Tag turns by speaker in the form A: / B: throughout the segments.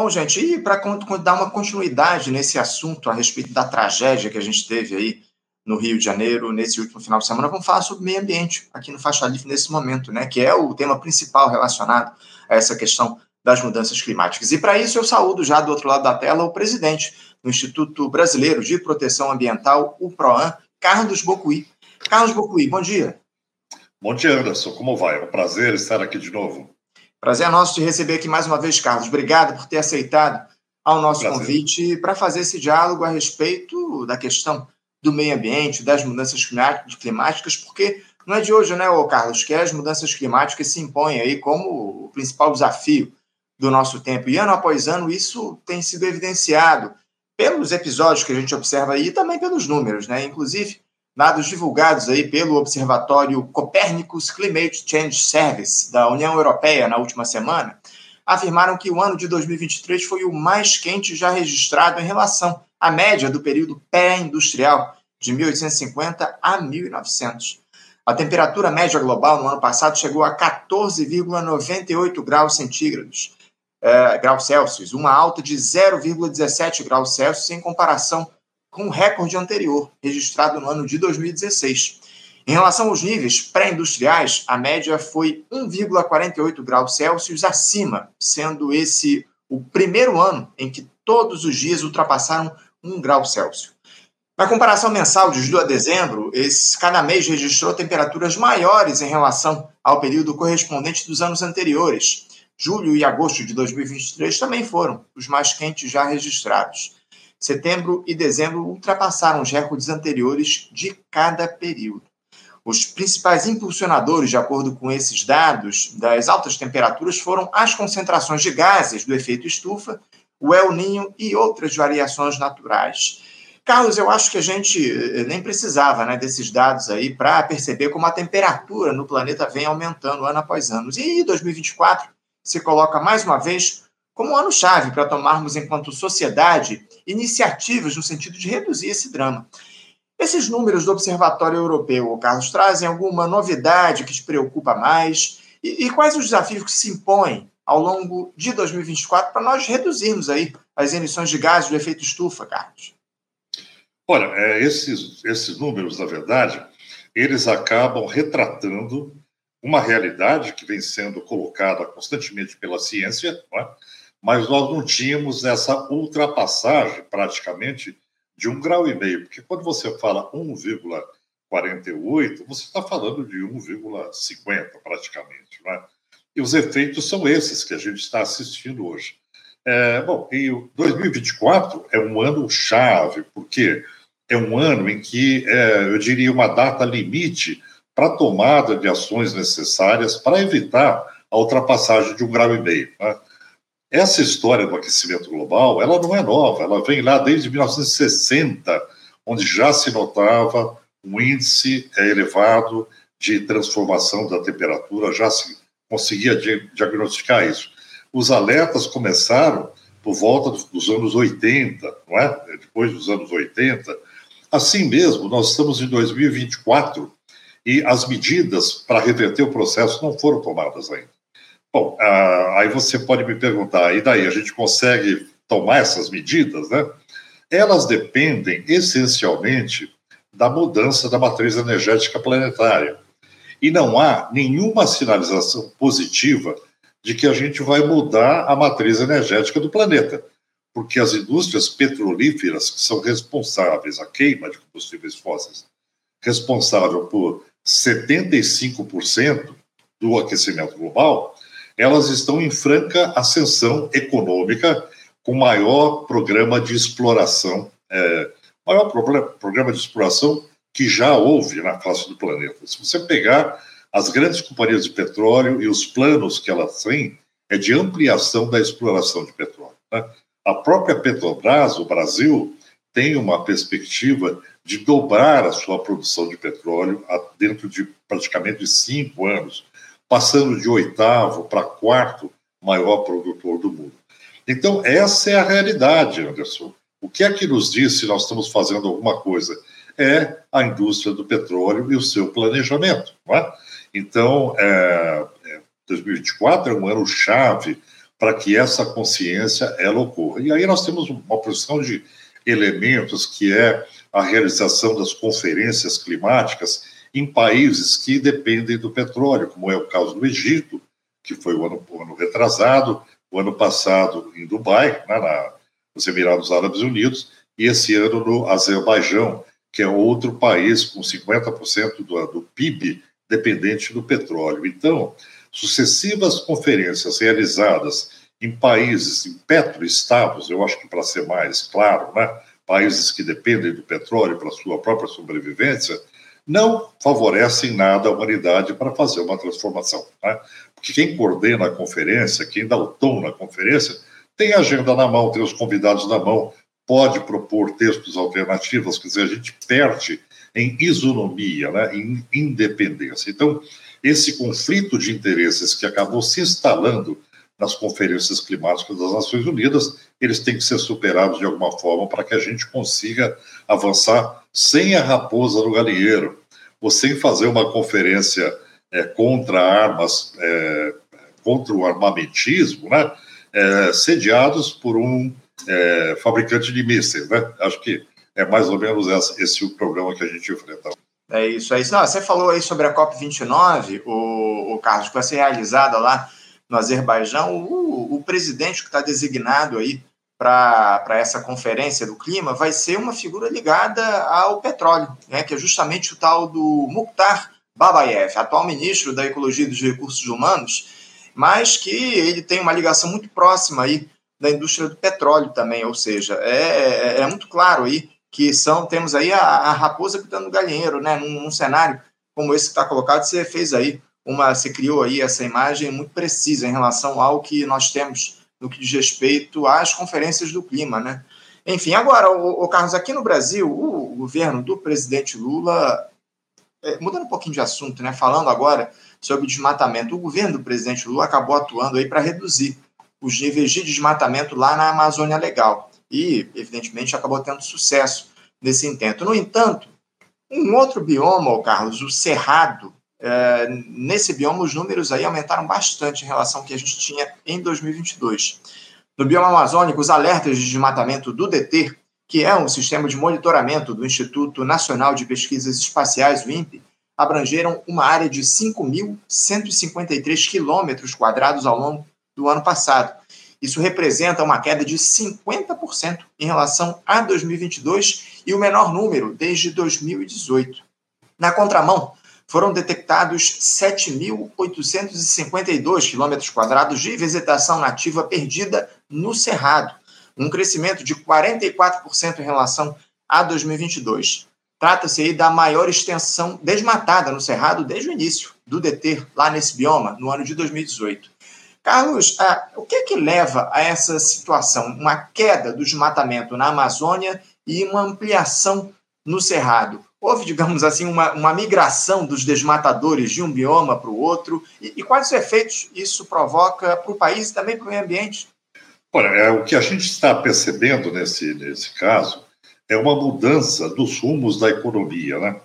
A: Bom, gente, e para dar uma continuidade nesse assunto a respeito da tragédia que a gente teve aí no Rio de Janeiro nesse último final de semana, vamos falar sobre meio ambiente aqui no Faixa Livre nesse momento, né, que é o tema principal relacionado a essa questão das mudanças climáticas. E para isso eu saúdo já do outro lado da tela o presidente do Instituto Brasileiro de Proteção Ambiental, o PROAN, Carlos Bocuí. Carlos Bocuí, bom dia.
B: Bom dia, Anderson. Como vai? É um prazer estar aqui de novo.
A: Prazer é nosso te receber aqui mais uma vez, Carlos. Obrigado por ter aceitado ao nosso prazer. convite para fazer esse diálogo a respeito da questão do meio ambiente, das mudanças climáticas, porque não é de hoje, né, Carlos, que as mudanças climáticas se impõem aí como o principal desafio do nosso tempo. E ano após ano isso tem sido evidenciado pelos episódios que a gente observa aí e também pelos números, né? Inclusive, dados divulgados aí pelo Observatório Copernicus Climate Change Service da União Europeia na última semana, afirmaram que o ano de 2023 foi o mais quente já registrado em relação à média do período pré-industrial, de 1850 a 1900. A temperatura média global no ano passado chegou a 14,98 graus centígrados, é, graus Celsius, uma alta de 0,17 graus Celsius em comparação com o recorde anterior, registrado no ano de 2016. Em relação aos níveis pré-industriais, a média foi 1,48 graus Celsius acima, sendo esse o primeiro ano em que todos os dias ultrapassaram 1 grau Celsius. Na comparação mensal de julho a dezembro, esse, cada mês registrou temperaturas maiores em relação ao período correspondente dos anos anteriores. Julho e agosto de 2023 também foram os mais quentes já registrados. Setembro e dezembro ultrapassaram os recordes anteriores de cada período. Os principais impulsionadores, de acordo com esses dados, das altas temperaturas foram as concentrações de gases do efeito estufa, o El Ninho e outras variações naturais. Carlos, eu acho que a gente eh, nem precisava né, desses dados aí para perceber como a temperatura no planeta vem aumentando ano após ano. E 2024 se coloca mais uma vez como um ano-chave para tomarmos, enquanto sociedade, iniciativas no sentido de reduzir esse drama. Esses números do Observatório Europeu, Carlos, trazem alguma novidade que te preocupa mais? E, e quais os desafios que se impõem ao longo de 2024 para nós reduzirmos aí as emissões de gases do efeito estufa, Carlos?
B: Olha, é, esses, esses números, na verdade, eles acabam retratando uma realidade que vem sendo colocada constantemente pela ciência, é? Mas nós não tínhamos essa ultrapassagem praticamente de um grau e meio, porque quando você fala 1,48, você está falando de 1,50 praticamente, não é? E os efeitos são esses que a gente está assistindo hoje. É, bom, e 2024 é um ano chave, porque é um ano em que, é, eu diria, uma data limite para a tomada de ações necessárias para evitar a ultrapassagem de um grau e meio. Né? Essa história do aquecimento global, ela não é nova, ela vem lá desde 1960, onde já se notava um índice é, elevado de transformação da temperatura, já se conseguia diagnosticar isso. Os alertas começaram por volta dos anos 80, não é? Depois dos anos 80. Assim mesmo, nós estamos em 2024 e as medidas para reverter o processo não foram tomadas ainda. Bom, ah, aí você pode me perguntar, e daí a gente consegue tomar essas medidas, né? Elas dependem essencialmente da mudança da matriz energética planetária. E não há nenhuma sinalização positiva de que a gente vai mudar a matriz energética do planeta, porque as indústrias petrolíferas, que são responsáveis, a queima de combustíveis fósseis, responsável por 75% do aquecimento global, elas estão em franca ascensão econômica, com maior programa de exploração, é, maior programa de exploração que já houve na face do planeta. Se você pegar as grandes companhias de petróleo e os planos que elas têm, é de ampliação da exploração de petróleo. Né? A própria Petrobras, o Brasil, tem uma perspectiva de dobrar a sua produção de petróleo dentro de praticamente cinco anos passando de oitavo para quarto maior produtor do mundo. Então, essa é a realidade, Anderson. O que é que nos diz se nós estamos fazendo alguma coisa? É a indústria do petróleo e o seu planejamento. É? Então, é, 2024 é, é um ano chave para que essa consciência ela ocorra. E aí nós temos uma posição de elementos que é a realização das conferências climáticas em países que dependem do petróleo, como é o caso do Egito, que foi o ano, o ano retrasado, o ano passado em Dubai, né, na, nos Emirados Árabes Unidos, e esse ano no Azerbaijão, que é outro país com 50% do, do PIB dependente do petróleo. Então, sucessivas conferências realizadas em países, em petroestados, eu acho que para ser mais claro, né, países que dependem do petróleo para sua própria sobrevivência, não favorecem nada a humanidade para fazer uma transformação. Né? Porque quem coordena a conferência, quem dá o tom na conferência, tem a agenda na mão, tem os convidados na mão, pode propor textos alternativos, quer dizer, a gente perde em isonomia, né, em independência. Então, esse conflito de interesses que acabou se instalando nas conferências climáticas das Nações Unidas, eles têm que ser superados de alguma forma para que a gente consiga avançar sem a raposa no galinheiro, ou sem fazer uma conferência é, contra armas, é, contra o armamentismo, né, é, sediados por um é, fabricante de mísseis. Né? Acho que é mais ou menos esse, esse o programa que a gente enfrenta.
A: É isso, é isso. Não, você falou aí sobre a COP29, o, o Carlos, que vai ser realizada lá no Azerbaijão. O, o presidente que está designado aí para essa conferência do clima vai ser uma figura ligada ao petróleo, né, que é justamente o tal do Mukhtar Babayev, atual ministro da Ecologia e dos Recursos Humanos, mas que ele tem uma ligação muito próxima aí da indústria do petróleo também, ou seja, é, é, é muito claro aí que são temos aí a, a raposa cuidando do galinheiro, né, num, num cenário como esse que está colocado, você fez aí uma, você criou aí essa imagem muito precisa em relação ao que nós temos no que diz respeito às conferências do clima, né? Enfim, agora, o, o Carlos, aqui no Brasil, o, o governo do presidente Lula, é, mudando um pouquinho de assunto, né? Falando agora sobre desmatamento, o governo do presidente Lula acabou atuando aí para reduzir os níveis de desmatamento lá na Amazônia Legal e, evidentemente, acabou tendo sucesso nesse intento. No entanto, um outro bioma, Carlos, o Cerrado, é, nesse bioma, os números aí aumentaram bastante em relação ao que a gente tinha em 2022. No bioma amazônico, os alertas de desmatamento do DT, que é um sistema de monitoramento do Instituto Nacional de Pesquisas Espaciais, o INPE, abrangeram uma área de 5.153 quilômetros quadrados ao longo do ano passado. Isso representa uma queda de 50% em relação a 2022 e o menor número desde 2018. Na contramão, foram detectados 7.852 quilômetros quadrados de vegetação nativa perdida no Cerrado, um crescimento de 44% em relação a 2022. Trata-se aí da maior extensão desmatada no Cerrado desde o início do DT lá nesse bioma, no ano de 2018. Carlos, ah, o que é que leva a essa situação? Uma queda do desmatamento na Amazônia e uma ampliação no Cerrado houve, digamos assim, uma, uma migração dos desmatadores de um bioma para o outro? E, e, quais efeitos isso provoca para o país e também para o meio ambiente?
B: Olha, é, o que a gente está percebendo nesse, nesse caso é uma mudança dos rumos da economia. Né?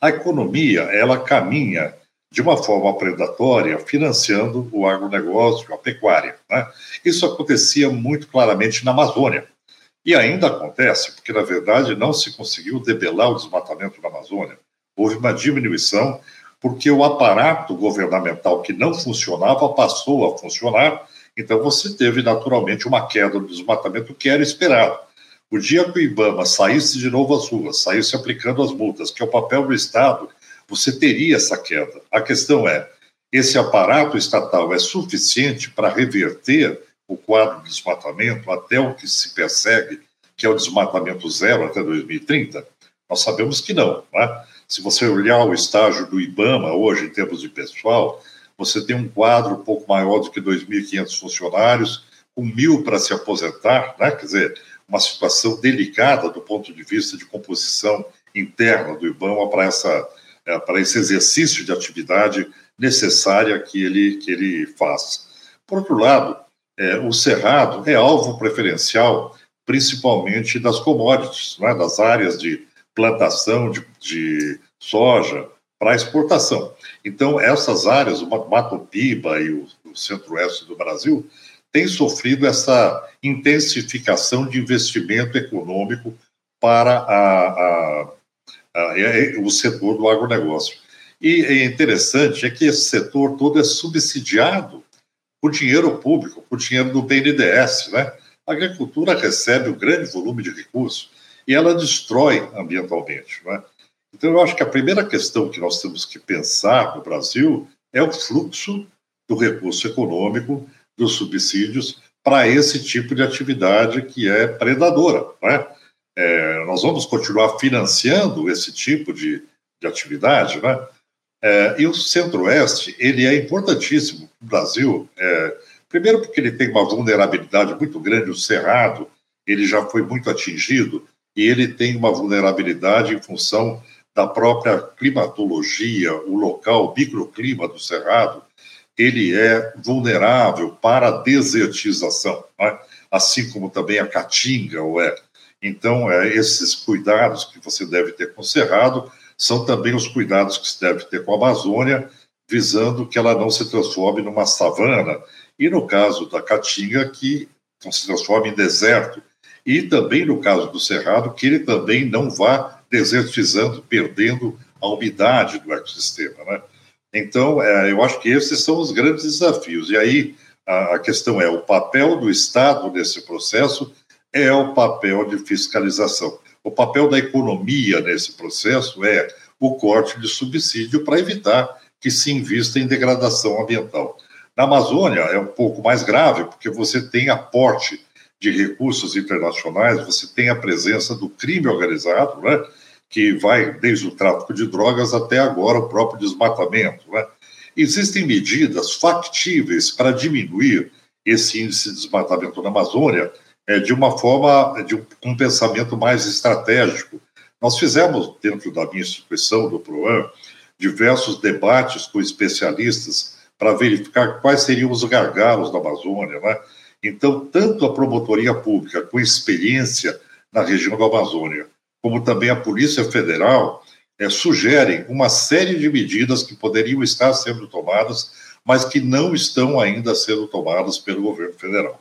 B: A economia ela caminha de uma forma predatória, financiando o agronegócio, a pecuária. Né? Isso acontecia muito claramente na Amazônia. E ainda acontece, porque na verdade não se conseguiu debelar o desmatamento na Amazônia. Houve uma diminuição, porque o aparato governamental que não funcionava passou a funcionar, então você teve naturalmente uma queda do desmatamento que era esperado. O dia que o IBAMA saísse de novo às ruas, saísse aplicando as multas, que é o papel do Estado, você teria essa queda. A questão é: esse aparato estatal é suficiente para reverter o quadro de desmatamento até o que se persegue, que é o desmatamento zero até 2030? Nós sabemos que não. Né? Se você olhar o estágio do IBAMA hoje, em termos de pessoal, você tem um quadro um pouco maior do que 2.500 funcionários, com mil para se aposentar, né? quer dizer, uma situação delicada do ponto de vista de composição interna do IBAMA para, essa, é, para esse exercício de atividade necessária que ele, que ele faz. Por outro lado, é, o Cerrado é alvo preferencial, principalmente das commodities, né, das áreas de plantação de, de soja para exportação. Então, essas áreas, o Mato Piba e o, o centro-oeste do Brasil, tem sofrido essa intensificação de investimento econômico para a, a, a, o setor do agronegócio. E é interessante é que esse setor todo é subsidiado por dinheiro público, por dinheiro do BNDES. Né? A agricultura recebe um grande volume de recursos e ela destrói ambientalmente. Né? Então, eu acho que a primeira questão que nós temos que pensar no Brasil é o fluxo do recurso econômico, dos subsídios, para esse tipo de atividade que é predadora. Né? É, nós vamos continuar financiando esse tipo de, de atividade, né? É, e o Centro-Oeste, ele é importantíssimo Brasil, é, primeiro porque ele tem uma vulnerabilidade muito grande, o Cerrado, ele já foi muito atingido, e ele tem uma vulnerabilidade em função da própria climatologia, o local, o microclima do Cerrado, ele é vulnerável para a desertização, né? assim como também a caatinga o é. Então, é, esses cuidados que você deve ter com o Cerrado são também os cuidados que se deve ter com a Amazônia, visando que ela não se transforme numa savana, e no caso da Caatinga, que não se transforme em deserto, e também no caso do Cerrado, que ele também não vá desertizando, perdendo a umidade do ecossistema. Né? Então, é, eu acho que esses são os grandes desafios. E aí a, a questão é: o papel do Estado nesse processo é o papel de fiscalização. O papel da economia nesse processo é o corte de subsídio para evitar que se invista em degradação ambiental. Na Amazônia é um pouco mais grave, porque você tem aporte de recursos internacionais, você tem a presença do crime organizado, né, que vai desde o tráfico de drogas até agora o próprio desmatamento. Né. Existem medidas factíveis para diminuir esse índice de desmatamento na Amazônia é, de uma forma, de um, pensamento mais estratégico. Nós fizemos, dentro da minha instituição, do PROAN, diversos debates com especialistas para verificar quais seriam os gargalos da Amazônia. Né? Então, tanto a promotoria pública, com experiência na região da Amazônia, como também a Polícia Federal, é, sugerem uma série de medidas que poderiam estar sendo tomadas, mas que não estão ainda sendo tomadas pelo governo federal.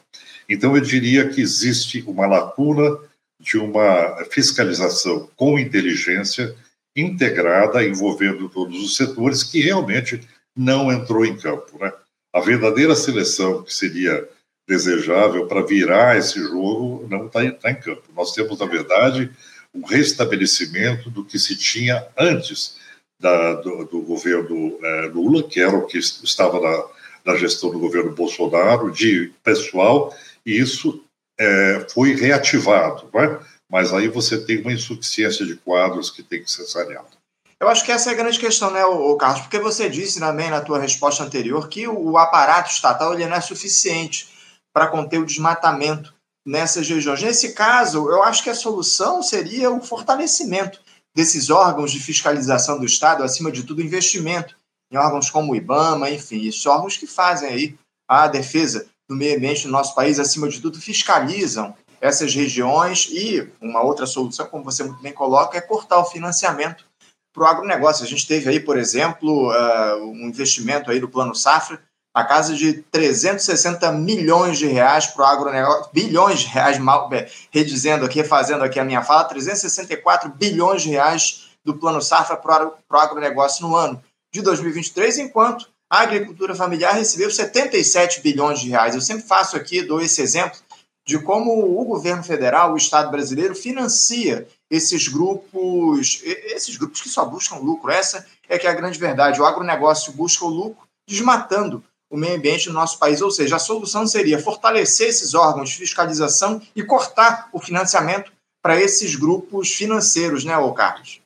B: Então, eu diria que existe uma lacuna de uma fiscalização com inteligência integrada, envolvendo todos os setores, que realmente não entrou em campo. Né? A verdadeira seleção que seria desejável para virar esse jogo não está tá em campo. Nós temos, na verdade, um restabelecimento do que se tinha antes da, do, do, governo é, Lula, que era o que estava na, na gestão do governo Bolsonaro, de pessoal e isso é, foi reativado, é? Mas aí você tem uma insuficiência de quadros que tem que ser saneada.
A: Eu acho que essa é a grande questão, né, o Carlos? Porque você disse também na tua resposta anterior que o aparato estatal ele não é suficiente para conter o desmatamento nessas regiões. Nesse caso, eu acho que a solução seria o fortalecimento desses órgãos de fiscalização do Estado, acima de tudo, investimento em órgãos como o IBAMA, enfim, esses órgãos que fazem aí a defesa do meio ambiente no nosso país, acima de tudo, fiscalizam essas regiões e uma outra solução, como você muito bem coloca, é cortar o financiamento para o agronegócio. A gente teve aí, por exemplo, uh, um investimento aí do Plano Safra, a casa de 360 milhões de reais para o agronegócio, bilhões de reais, mal, redizendo aqui, fazendo aqui a minha fala, 364 bilhões de reais do Plano Safra para o agronegócio no ano de 2023, enquanto a agricultura familiar recebeu 77 bilhões de reais. Eu sempre faço aqui, dou esse exemplo de como o governo federal, o Estado brasileiro, financia esses grupos, esses grupos que só buscam lucro. Essa é que é a grande verdade. O agronegócio busca o lucro desmatando o meio ambiente no nosso país. Ou seja, a solução seria fortalecer esses órgãos de fiscalização e cortar o financiamento para esses grupos financeiros, né, ô Carlos?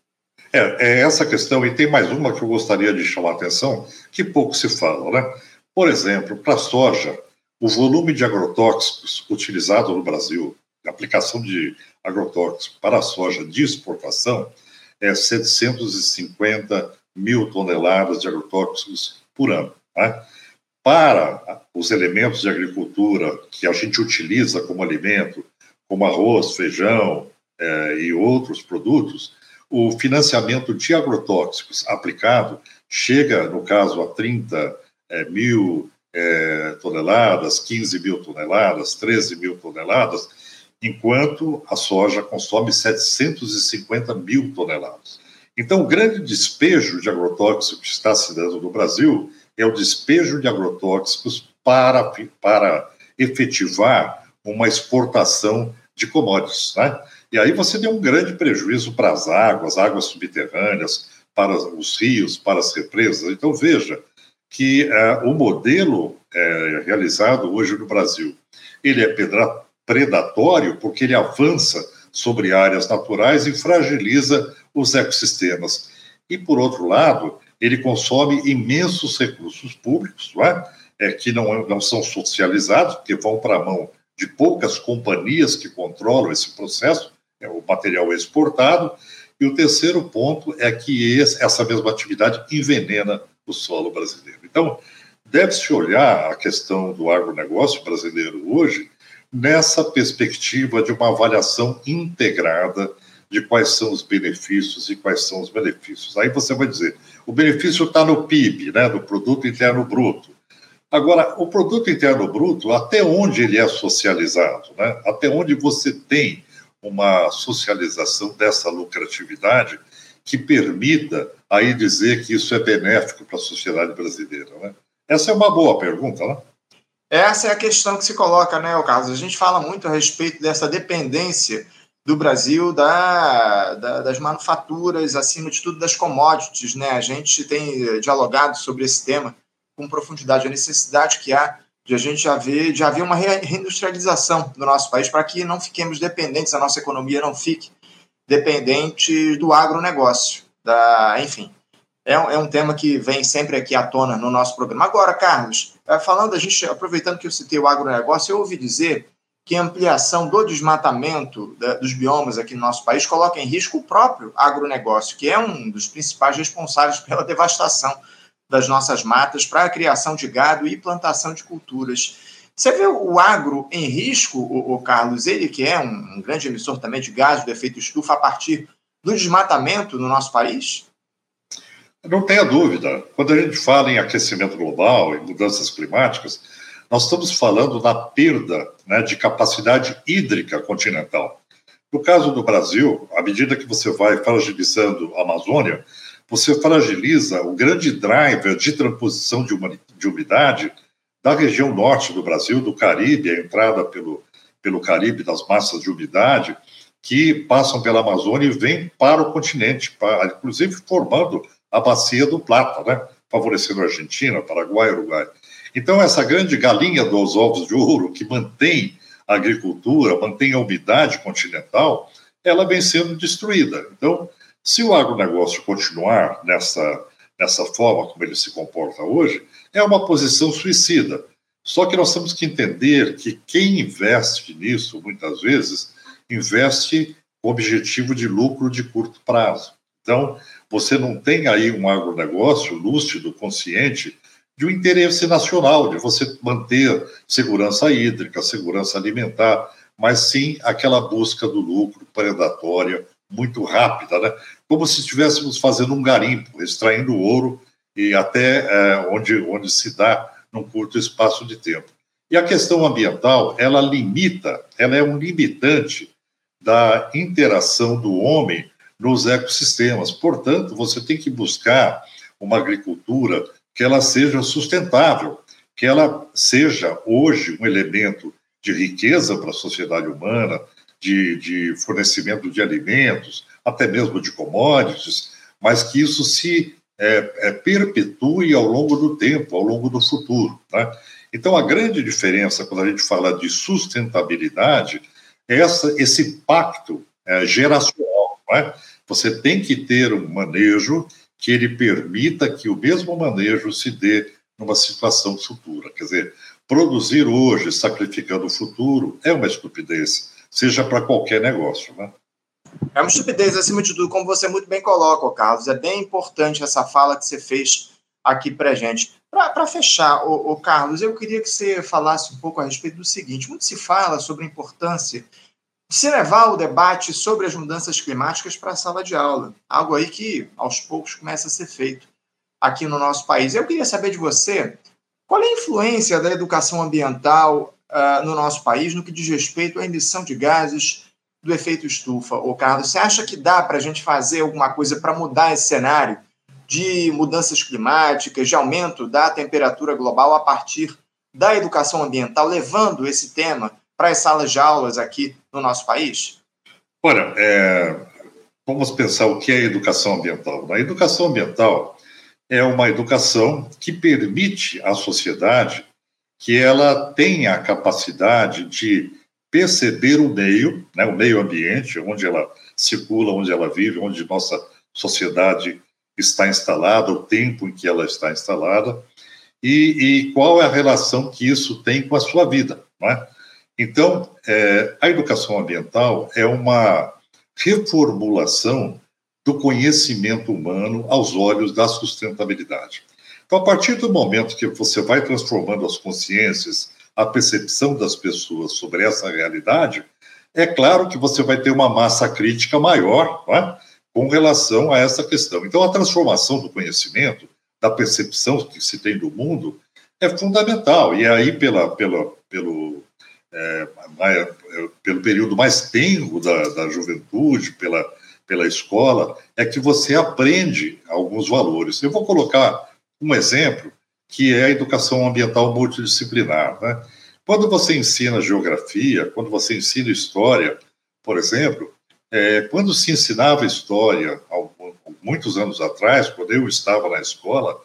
B: É, é essa questão, e tem mais uma que eu gostaria de chamar a atenção, que pouco se fala, né? Por exemplo, para a soja, o volume de agrotóxicos utilizado no Brasil, aplicação de agrotóxicos para a soja de exportação, é 750 mil toneladas de agrotóxicos por ano. Né? Para os elementos de agricultura que a gente utiliza como alimento, como arroz, feijão é, e outros produtos, o financiamento de agrotóxicos aplicado chega, no caso, a 30 é, mil é, toneladas, 15 mil toneladas, 13 mil toneladas, enquanto a soja consome 750 mil toneladas. Então, o grande despejo de agrotóxicos que está se dando no Brasil é o despejo de agrotóxicos para, para efetivar uma exportação de commodities. Né? E aí você tem um grande prejuízo para as águas, águas subterrâneas, para os rios, para as represas. Então, veja que uh, o modelo uh, realizado hoje no Brasil, ele é predatório porque ele avança sobre áreas naturais e fragiliza os ecossistemas. E, por outro lado, ele consome imensos recursos públicos, não é? É, que não, não são socializados, porque vão para a mão de poucas companhias que controlam esse processo, é, o material é exportado. E o terceiro ponto é que esse, essa mesma atividade envenena o solo brasileiro. Então, deve-se olhar a questão do agronegócio brasileiro hoje nessa perspectiva de uma avaliação integrada de quais são os benefícios e quais são os benefícios. Aí você vai dizer, o benefício está no PIB, né, no Produto Interno Bruto. Agora, o Produto Interno Bruto, até onde ele é socializado? Né? Até onde você tem uma socialização dessa lucratividade que permita aí dizer que isso é benéfico para a sociedade brasileira? Né? Essa é uma boa pergunta, né?
A: Essa é a questão que se coloca, né, Carlos? A gente fala muito a respeito dessa dependência do Brasil da, da, das manufaturas, acima de tudo das commodities. Né? A gente tem eh, dialogado sobre esse tema com profundidade, a necessidade que há de a gente já ver, de haver uma reindustrialização do nosso país para que não fiquemos dependentes, a nossa economia não fique dependente do agronegócio. Da, enfim, é, é um tema que vem sempre aqui à tona no nosso programa. Agora, Carlos, eh, falando, a gente, aproveitando que eu citei o agronegócio, eu ouvi dizer que a ampliação do desmatamento dos biomas aqui no nosso país coloca em risco o próprio agronegócio, que é um dos principais responsáveis pela devastação das nossas matas para a criação de gado e plantação de culturas. Você vê o agro em risco, o, Carlos, ele que é um, um grande emissor também de gás de efeito estufa a partir do desmatamento no nosso país?
B: Não tenha dúvida. Quando a gente fala em aquecimento global, em mudanças climáticas, nós estamos falando da perda né, de capacidade hídrica continental. No caso do Brasil, à medida que você vai fragilizando a Amazônia, você fragiliza o grande driver de transposição de, de umidade da região norte do Brasil, do Caribe, a entrada pelo, pelo Caribe das massas de umidade, que passam pela Amazônia e vêm para o continente, para, inclusive formando a bacia do Plata, né? favorecendo a Argentina, Paraguai, Uruguai. Então, essa grande galinha dos ovos de ouro que mantém a agricultura, mantém a umidade continental, ela vem sendo destruída. Então, se o agronegócio continuar nessa, nessa forma como ele se comporta hoje, é uma posição suicida. Só que nós temos que entender que quem investe nisso, muitas vezes, investe com objetivo de lucro de curto prazo. Então, você não tem aí um agronegócio lúcido, consciente, de um interesse nacional, de você manter segurança hídrica, segurança alimentar, mas sim aquela busca do lucro predatória muito rápida, né? como se estivéssemos fazendo um garimpo, extraindo ouro e até é, onde, onde se dá num curto espaço de tempo. E a questão ambiental, ela limita, ela é um limitante da interação do homem nos ecossistemas. Portanto, você tem que buscar uma agricultura que ela seja sustentável, que ela seja hoje um elemento de riqueza para a sociedade humana, de, de fornecimento de alimentos, até mesmo de commodities, mas que isso se é, é, perpetue ao longo do tempo, ao longo do futuro. Né? Então, a grande diferença quando a gente fala de sustentabilidade essa, esse pacto é, geracional. É? Você tem que ter um manejo que ele permita que o mesmo manejo se dê numa situação futura. Quer dizer, produzir hoje sacrificando o futuro é uma estupidez, seja para qualquer negócio, né?
A: É uma estupidez, acima de tudo, como você muito bem coloca, Carlos. É bem importante essa fala que você fez aqui para gente. Para fechar, o, Carlos, eu queria que você falasse um pouco a respeito do seguinte: muito se fala sobre a importância se levar o debate sobre as mudanças climáticas para a sala de aula, algo aí que aos poucos começa a ser feito aqui no nosso país. Eu queria saber de você Qual é a influência da educação ambiental uh, no nosso país no que diz respeito à emissão de gases do efeito estufa? Ô, Carlos, você acha que dá para a gente fazer alguma coisa para mudar esse cenário de mudanças climáticas, de aumento da temperatura global a partir da educação ambiental, levando esse tema para as salas de aulas aqui no nosso país?
B: Olha, é, vamos pensar o que é educação ambiental. A educação ambiental é uma educação que permite à sociedade que ela tenha a capacidade de perceber o meio, né, o meio ambiente, onde ela circula, onde ela vive, onde nossa sociedade está instalada, o tempo em que ela está instalada, e, e qual é a relação que isso tem com a sua vida. É? Então, é, a educação ambiental é uma reformulação do conhecimento humano aos olhos da sustentabilidade. Então, a partir do momento que você vai transformando as consciências, a percepção das pessoas sobre essa realidade, é claro que você vai ter uma massa crítica maior é? Com relação a essa questão. Então, a transformação do conhecimento, da percepção que se tem do mundo, é fundamental. E aí, pela, pela, pelo, é, pelo período mais tenro da, da juventude, pela pela escola é que você aprende alguns valores. Eu vou colocar um exemplo que é a educação ambiental multidisciplinar. Né? Quando você ensina geografia, quando você ensina história, por exemplo, é, quando se ensinava história, muitos anos atrás, quando eu estava na escola,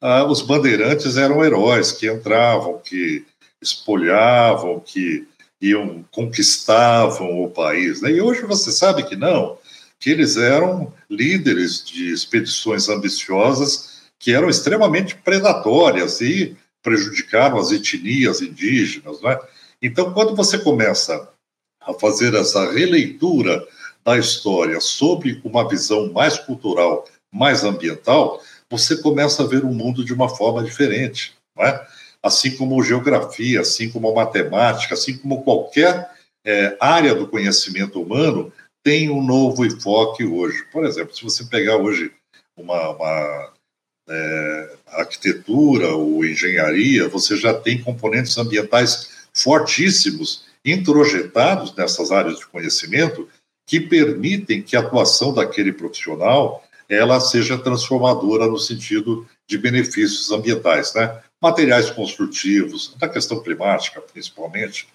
B: ah, os bandeirantes eram heróis que entravam, que espolhavam, que iam conquistavam o país. Né? E hoje você sabe que não que eles eram líderes de expedições ambiciosas que eram extremamente predatórias e prejudicaram as etnias indígenas. Né? Então, quando você começa a fazer essa releitura da história sob uma visão mais cultural, mais ambiental, você começa a ver o mundo de uma forma diferente. Né? Assim como geografia, assim como matemática, assim como qualquer é, área do conhecimento humano, tem um novo enfoque hoje. Por exemplo, se você pegar hoje uma, uma é, arquitetura ou engenharia, você já tem componentes ambientais fortíssimos introjetados nessas áreas de conhecimento que permitem que a atuação daquele profissional ela seja transformadora no sentido de benefícios ambientais, né? Materiais construtivos, da questão climática principalmente,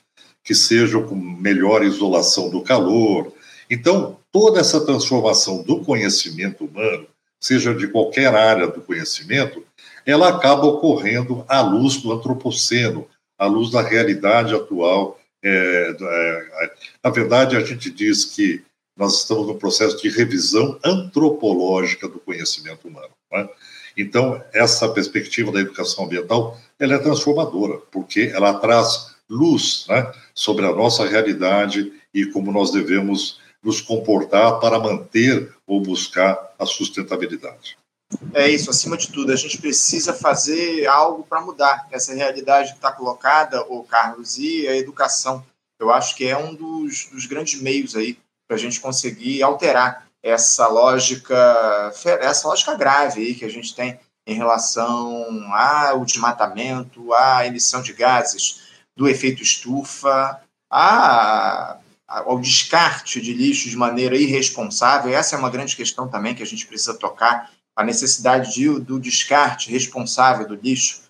B: que sejam com melhor isolação do calor, então, toda essa transformação do conhecimento humano, seja de qualquer área do conhecimento, ela acaba ocorrendo à luz do antropoceno, à luz da realidade atual. É, é, na verdade, a gente diz que nós estamos no processo de revisão antropológica do conhecimento humano. Né? Então, essa perspectiva da educação ambiental ela é transformadora, porque ela traz luz né, sobre a nossa realidade e como nós devemos nos comportar para manter ou buscar a sustentabilidade.
A: É isso, acima de tudo, a gente precisa fazer algo para mudar essa realidade que está colocada, o Carlos, e a educação. Eu acho que é um dos, dos grandes meios aí para a gente conseguir alterar essa lógica, essa lógica grave aí que a gente tem em relação ao desmatamento, à emissão de gases, do efeito estufa, ao descarte de lixo de maneira irresponsável. Essa é uma grande questão também que a gente precisa tocar, a necessidade de, do descarte responsável do lixo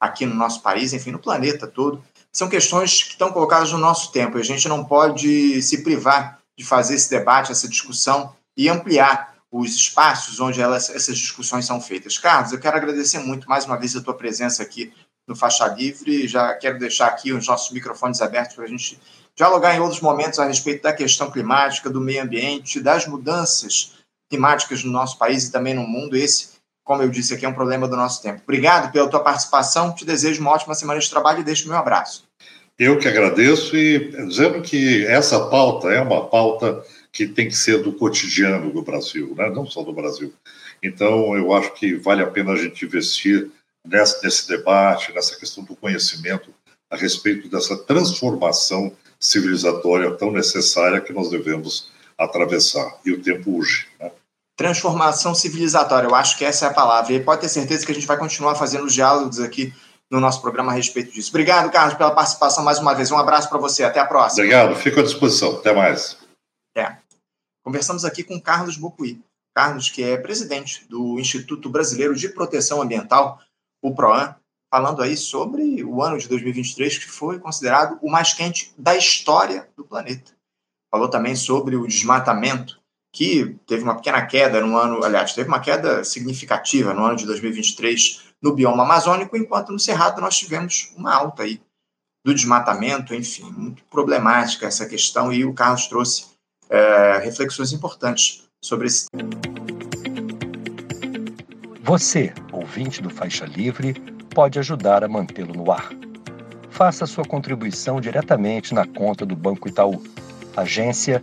A: aqui no nosso país, enfim, no planeta todo. São questões que estão colocadas no nosso tempo e a gente não pode se privar de fazer esse debate, essa discussão e ampliar os espaços onde elas, essas discussões são feitas. Carlos, eu quero agradecer muito mais uma vez a tua presença aqui no Faixa Livre. Já quero deixar aqui os nossos microfones abertos para a gente dialogar em outros momentos a respeito da questão climática, do meio ambiente, das mudanças climáticas no nosso país e também no mundo. Esse, como eu disse aqui, é um problema do nosso tempo. Obrigado pela tua participação, te desejo uma ótima semana de trabalho e deixo meu abraço.
B: Eu que agradeço e dizendo que essa pauta é uma pauta que tem que ser do cotidiano do Brasil, né? não só do Brasil. Então, eu acho que vale a pena a gente investir nesse, nesse debate, nessa questão do conhecimento a respeito dessa transformação civilizatória tão necessária que nós devemos atravessar. E o tempo urge. Né?
A: Transformação civilizatória, eu acho que essa é a palavra. E pode ter certeza que a gente vai continuar fazendo os diálogos aqui no nosso programa a respeito disso. Obrigado, Carlos, pela participação mais uma vez. Um abraço para você. Até a próxima.
B: Obrigado. Fico à disposição. Até mais.
A: É. Conversamos aqui com Carlos Bocuí. Carlos, que é presidente do Instituto Brasileiro de Proteção Ambiental, o PROAN, falando aí sobre o ano de 2023, que foi considerado o mais quente da história do planeta. Falou também sobre o desmatamento, que teve uma pequena queda no ano, aliás, teve uma queda significativa no ano de 2023 no bioma amazônico, enquanto no Cerrado nós tivemos uma alta aí do desmatamento, enfim, muito problemática essa questão, e o Carlos trouxe é, reflexões importantes sobre esse
C: Você, ouvinte do Faixa Livre, pode ajudar a mantê-lo no ar. Faça sua contribuição diretamente na conta do Banco Itaú, agência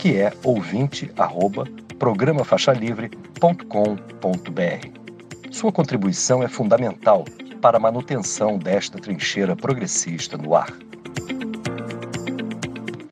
C: que é ouvinte@programafaixalivre.com.br. Sua contribuição é fundamental para a manutenção desta trincheira progressista no ar.